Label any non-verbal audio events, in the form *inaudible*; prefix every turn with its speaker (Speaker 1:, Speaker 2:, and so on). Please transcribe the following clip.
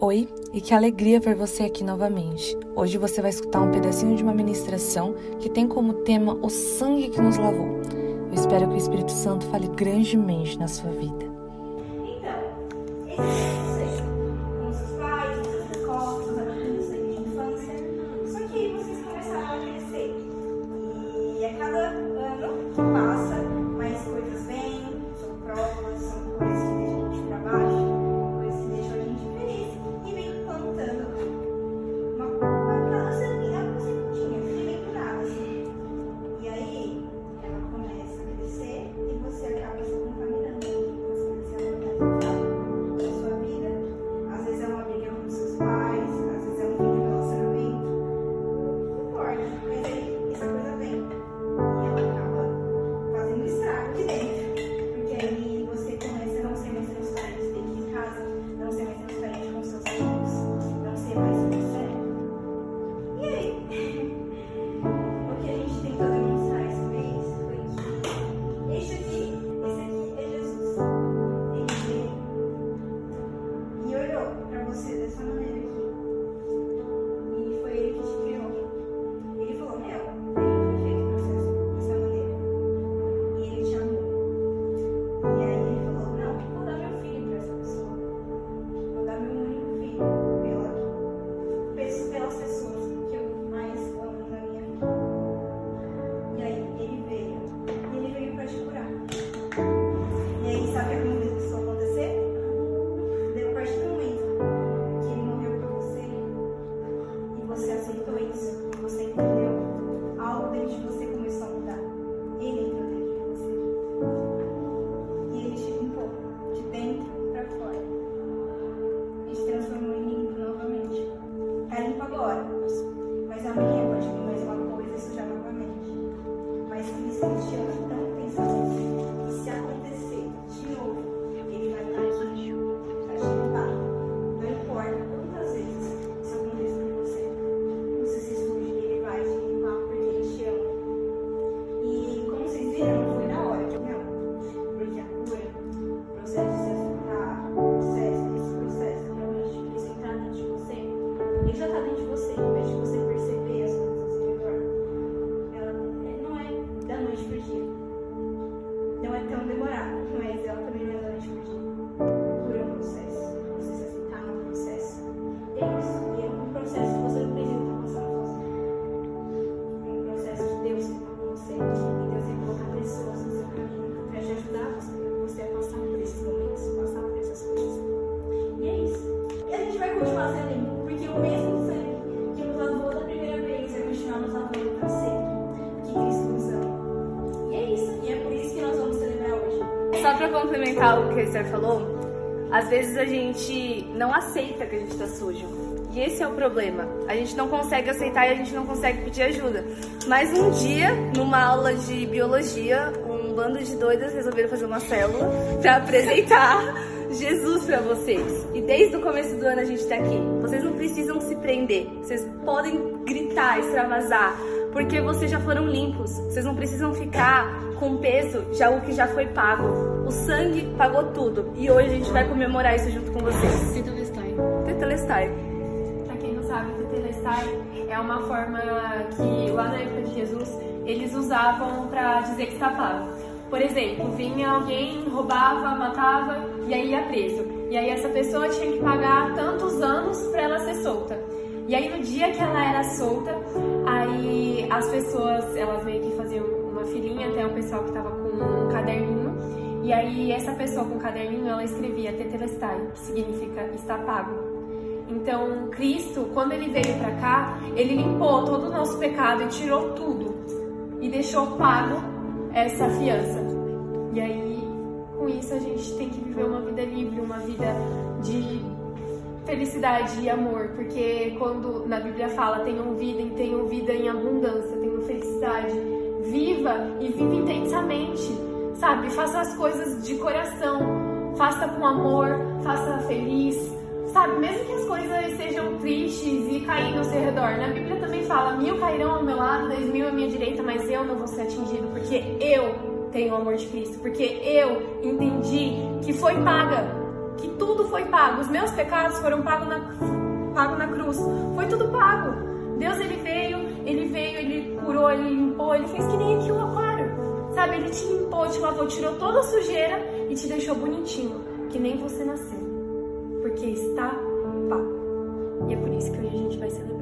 Speaker 1: Oi, e que alegria ver você aqui novamente. Hoje você vai escutar um pedacinho de uma ministração que tem como tema o sangue que nos lavou. Eu espero que o Espírito Santo fale grandemente na sua vida.
Speaker 2: Então, esse seus pais, seus amigos infância. Vocês começaram a. E a cada
Speaker 3: Complementar o que a Esther falou, às vezes a gente não aceita que a gente tá sujo. E esse é o problema. A gente não consegue aceitar e a gente não consegue pedir ajuda. Mas um dia, numa aula de biologia, um bando de doidas resolveram fazer uma célula pra apresentar *laughs* Jesus pra vocês. E desde o começo do ano a gente tá aqui. Vocês não precisam se prender. Vocês podem gritar, extravasar, porque vocês já foram limpos. Vocês não precisam ficar com peso de algo que já foi pago. O sangue pagou tudo. E hoje a gente vai comemorar isso junto com vocês.
Speaker 4: Tetelestai.
Speaker 3: Tetelestai.
Speaker 4: Pra quem não sabe, Tetelestai é uma forma que lá na época de Jesus eles usavam pra dizer que está pago. Por exemplo, vinha alguém, roubava, matava e aí ia preso. E aí essa pessoa tinha que pagar tantos anos pra ela ser solta. E aí no dia que ela era solta, aí as pessoas, elas meio que faziam uma filinha até o pessoal que tava com um caderninho. E aí essa pessoa com o caderninho, ela escrevia Tetelestai, que significa está pago. Então, Cristo, quando ele veio pra cá, ele limpou todo o nosso pecado e tirou tudo e deixou pago essa fiança. E aí, com isso, a gente tem que viver uma vida livre, uma vida de felicidade e amor, porque quando na Bíblia fala tenham vida e tenham vida em abundância, tenham felicidade, viva e viva intensamente, sabe? Faça as coisas de coração, faça com amor, faça feliz, sabe? Mesmo que as coisas estejam tristes e caindo ao seu redor. Na Bíblia também fala: mil cairão ao meu lado, dez mil à minha direita, mas eu não vou ser atingido, porque eu tenho o amor de Cristo, porque eu entendi que foi paga, que tudo foi pago. Os meus pecados foram pagos na, pago na cruz. Foi tudo pago. Deus ele veio, ele veio, ele curou, ele limpou, ele fez que nem aqui o aquário. Sabe, ele te limpou, te lavou, tirou toda a sujeira e te deixou bonitinho, que nem você nasceu. Porque está pago. E é por isso que hoje a gente vai celebrar.